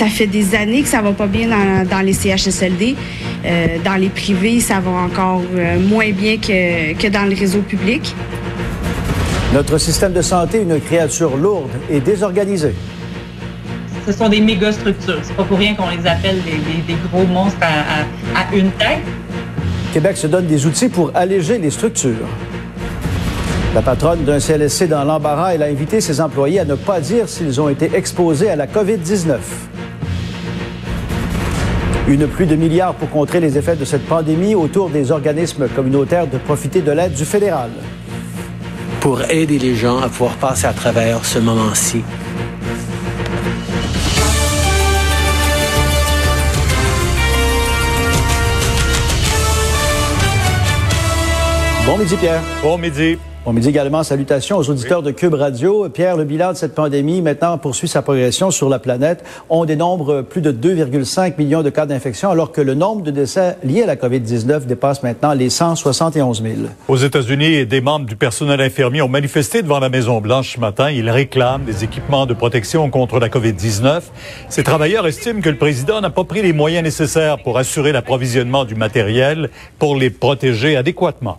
Ça fait des années que ça va pas bien dans, dans les CHSLD. Euh, dans les privés, ça va encore euh, moins bien que, que dans le réseau public. Notre système de santé est une créature lourde et désorganisée. Ce sont des méga structures. C'est pas pour rien qu'on les appelle des, des- des gros monstres à, à- à une tête. Québec se donne des outils pour alléger les structures. La patronne d'un CLSC dans l'embarras, elle a invité ses employés à ne pas dire s'ils ont été exposés à la COVID-19. Une pluie de milliards pour contrer les effets de cette pandémie autour des organismes communautaires de profiter de l'aide du fédéral. pour aider les gens à pouvoir passer à travers ce moment-ci. Bon midi, Pierre. Bon midi. Bon midi également. Salutations aux auditeurs de Cube Radio. Pierre, le bilan de cette pandémie maintenant poursuit sa progression sur la planète. On dénombre plus de 2,5 millions de cas d'infection, alors que le nombre de décès liés à la COVID-19 dépasse maintenant les 171 000. Aux États-Unis, des membres du personnel infirmier ont manifesté devant la Maison-Blanche ce matin. Ils réclament des équipements de protection contre la COVID-19. Ces travailleurs estiment que le président n'a pas pris les moyens nécessaires pour assurer l'approvisionnement du matériel pour les protéger adéquatement.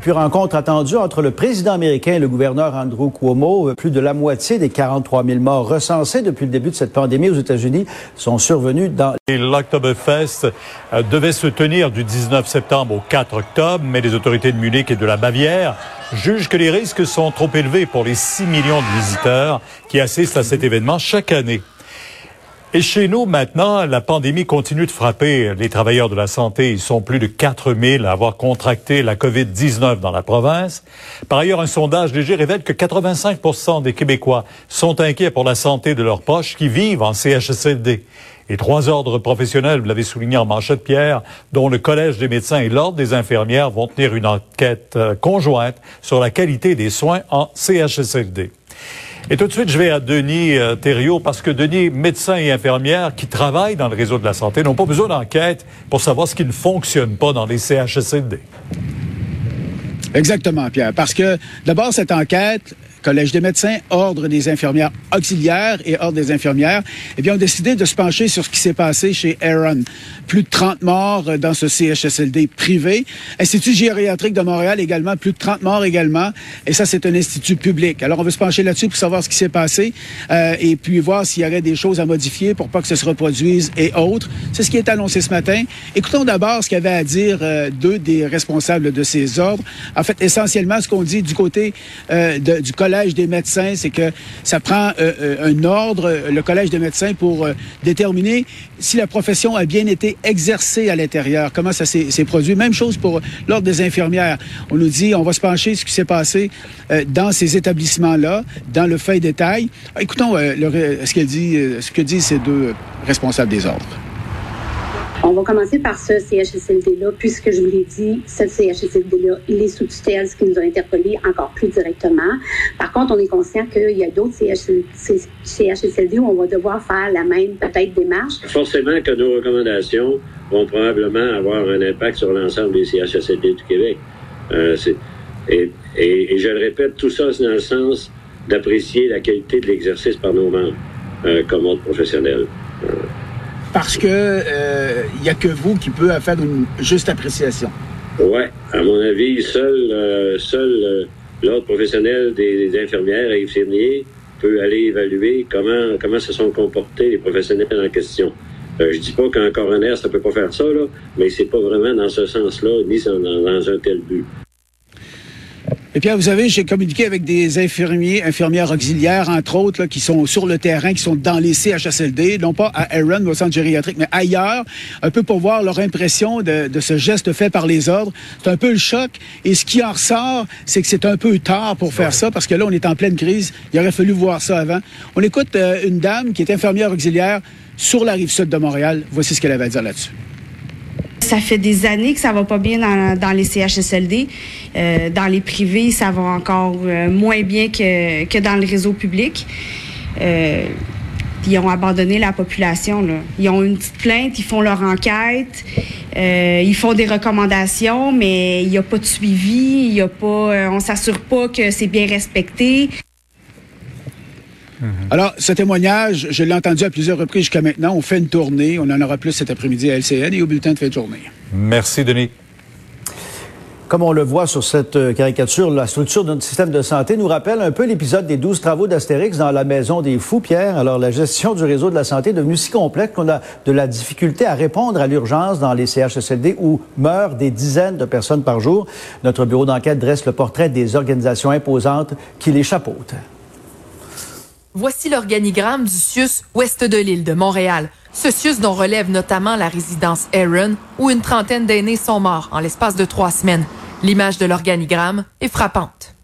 Et puis, rencontre attendue entre le président américain et le gouverneur Andrew Cuomo. Plus de la moitié des 43 000 morts recensés depuis le début de cette pandémie aux États-Unis sont survenus dans Et L'Oktoberfest euh, devait se tenir du 19 septembre au 4 octobre, mais les autorités de Munich et de la Bavière jugent que les risques sont trop élevés pour les 6 millions de visiteurs qui assistent à cet événement chaque année. Et chez nous, maintenant, la pandémie continue de frapper les travailleurs de la santé. Ils sont plus de 4000 à avoir contracté la COVID-19 dans la province. Par ailleurs, un sondage léger révèle que 85 des Québécois sont inquiets pour la santé de leurs proches qui vivent en CHSLD. Et trois ordres professionnels, vous l'avez souligné en manchette Pierre, dont le Collège des médecins et l'Ordre des infirmières vont tenir une enquête euh, conjointe sur la qualité des soins en CHSLD. Et tout de suite, je vais à Denis euh, Thériault parce que Denis, médecins et infirmières qui travaillent dans le réseau de la santé, n'ont pas besoin d'enquête pour savoir ce qui ne fonctionne pas dans les CHSLD. Exactement, Pierre. Parce que d'abord, cette enquête, Collège des médecins, Ordre des infirmières auxiliaires et Ordre des infirmières, eh bien, ont décidé de se pencher sur ce qui s'est passé chez Aaron. Plus de 30 morts euh, dans ce CHSLD privé. Institut gériatrique de Montréal également, plus de 30 morts également. Et ça, c'est un institut public. Alors, on veut se pencher là-dessus pour savoir ce qui s'est passé euh, et puis voir s'il y aurait des choses à modifier pour pas que ça se reproduise et autres. C'est ce qui est annoncé ce matin. Écoutons d'abord ce qu'avaient à dire euh, deux des responsables de ces ordres. En fait, essentiellement, ce qu'on dit du côté euh, du Collège des médecins, c'est que ça prend euh, euh, un ordre, euh, le Collège des médecins, pour déterminer si la profession a bien été exercée à l'intérieur, comment ça s'est produit. Même chose pour l'Ordre des infirmières. On nous dit, on va se pencher sur ce qui s'est passé dans ces établissements-là, dans le feuille détail. Écoutons ce, dit, ce que disent ces deux responsables des ordres. On va commencer par ce CHSLD-là, puisque je vous l'ai dit, ce CHSLD-là, il est sous tutelle, ce qui nous a interpellés encore plus directement. Par contre, on est conscient qu'il y a d'autres CHSLD, où on va devoir faire la même, peut-être, démarche. Forcément que nos recommandations vont probablement avoir un impact sur l'ensemble des CHSLD du Québec. Euh, et je le répète, tout ça, c'est dans le sens d'apprécier la qualité de l'exercice par nos membres euh, comme autres professionnels. Parce que euh, il y a que vous qui peut faire une juste appréciation. Ouais, à mon avis, seul, euh, seul euh, l'ordre professionnel des, des infirmières et infirmiers peut aller évaluer comment, comment se sont comportés les professionnels en question. Euh, je dis pas qu'un coroner, ça peut pas faire ça, là, mais c'est pas vraiment dans ce sens-là, ni dans, dans un tel but. Et vous savez, j'ai communiqué avec des infirmiers, infirmières auxiliaires, entre autres, qui sont sur le terrain, qui sont dans les CHSLD, non pas à Aaron, au centre gériatrique, mais ailleurs, un peu pour voir leur impression de, de ce geste fait par les ordres. C'est un peu le choc. Et ce qui en ressort, c'est que c'est un peu tard pour faire ça, parce que là, on est en pleine crise. Il aurait fallu voir ça avant. On écoute euh, une dame qui est infirmière auxiliaire sur la rive sud de Montréal. Voici ce qu'elle avait à dire là-dessus. Ça fait des années que ça va pas bien dans, dans les CHSLD. Euh, dans les privés, ça va encore euh, moins bien que, que dans le réseau public. Euh, ils ont abandonné la population. Là. Ils ont une petite plainte, ils font leur enquête, euh, ils font des recommandations, mais il n'y a pas de suivi, il y a pas, euh, on s'assure pas que c'est bien respecté. Alors, ce témoignage, je l'ai entendu à plusieurs reprises jusqu'à maintenant. On fait une tournée. On en aura plus cet après-midi à LCN et au bulletin de fin de journée. Merci, Denis. Comme on le voit sur cette euh, caricature, la structure de notre système de santé nous rappelle un peu l'épisode des 12 travaux d'Astérix dans la maison des fous, Pierre. Alors, la gestion du réseau de la santé est devenue si complexe qu'on a de la difficulté à répondre à l'urgence dans les CHSLD où meurent des dizaines de personnes par jour. Notre bureau d'enquête dresse le portrait des organisations imposantes qui les chapeautent. Voici l'organigramme du CIUS ouest de l'île de Montréal. Ce CIUS dont relève notamment la résidence Aaron, où une trentaine d'aînés sont morts en l'espace de trois semaines. L'image de l'organigramme est frappante.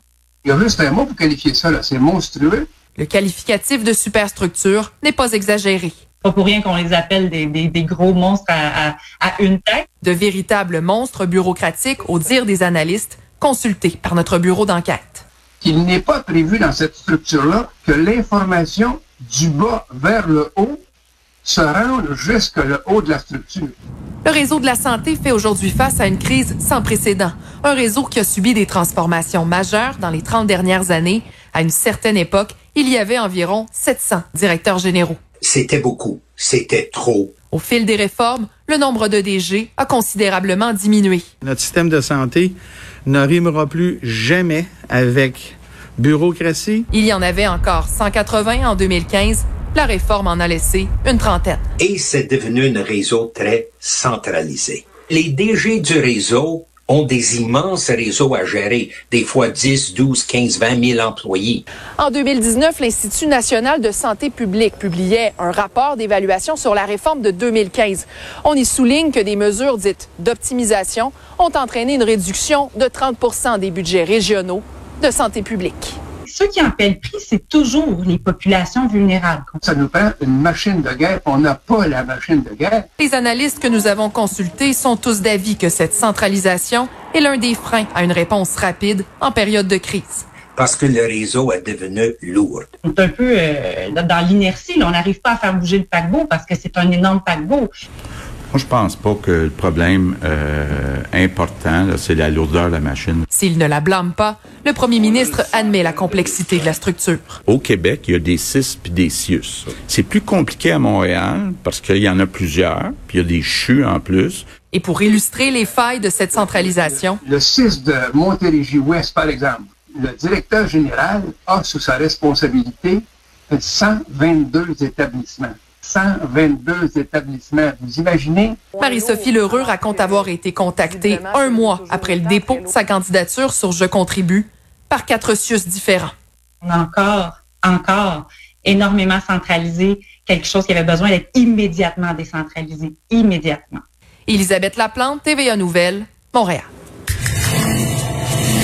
Il y a juste un mot pour qualifier ça, là. C'est monstrueux. Le qualificatif de superstructure n'est pas exagéré. Pas pour rien qu'on les appelle des, des, des gros monstres à, à, à une tête. De véritables monstres bureaucratiques au dire des analystes consultés par notre bureau d'enquête. Il n'est pas prévu dans cette structure-là que l'information du bas vers le haut se rende jusqu'au haut de la structure. Le réseau de la santé fait aujourd'hui face à une crise sans précédent. Un réseau qui a subi des transformations majeures dans les 30 dernières années. À une certaine époque, il y avait environ 700 directeurs généraux. C'était beaucoup. C'était trop. Au fil des réformes, le nombre de DG a considérablement diminué. Notre système de santé ne rimera plus jamais avec bureaucratie. Il y en avait encore 180 en 2015. La réforme en a laissé une trentaine. Et c'est devenu un réseau très centralisé. Les DG du réseau ont des immenses réseaux à gérer, des fois 10, 12, 15, 20 000 employés. En 2019, l'Institut national de santé publique publiait un rapport d'évaluation sur la réforme de 2015. On y souligne que des mesures dites d'optimisation ont entraîné une réduction de 30% des budgets régionaux de santé publique. Ceux qui en paient le prix, c'est toujours les populations vulnérables. Ça nous prend une machine de guerre. On n'a pas la machine de guerre. Les analystes que nous avons consultés sont tous d'avis que cette centralisation est l'un des freins à une réponse rapide en période de crise. Parce que le réseau est devenu lourd. On est un peu euh, dans l'inertie. On n'arrive pas à faire bouger le paquebot parce que c'est un énorme paquebot. Moi, je pense pas que le problème euh, important, c'est la lourdeur de la machine. S'il ne la blâme pas, le premier ministre admet la complexité de la structure. Au Québec, il y a des CIS puis des CIUS. C'est plus compliqué à Montréal parce qu'il y en a plusieurs, puis il y a des CHU en plus. Et pour illustrer les failles de cette centralisation, Le 6 de Montérégie-Ouest, par exemple, le directeur général a sous sa responsabilité 122 établissements. 122 établissements. Vous imaginez? Marie-Sophie Lheureux raconte avoir été contactée un mois après le dépôt de sa candidature sur Je contribue par quatre CIUS différents. On a encore, encore énormément centralisé quelque chose qui avait besoin d'être immédiatement décentralisé. Immédiatement. Elisabeth Laplante, TVA Nouvelle, Montréal.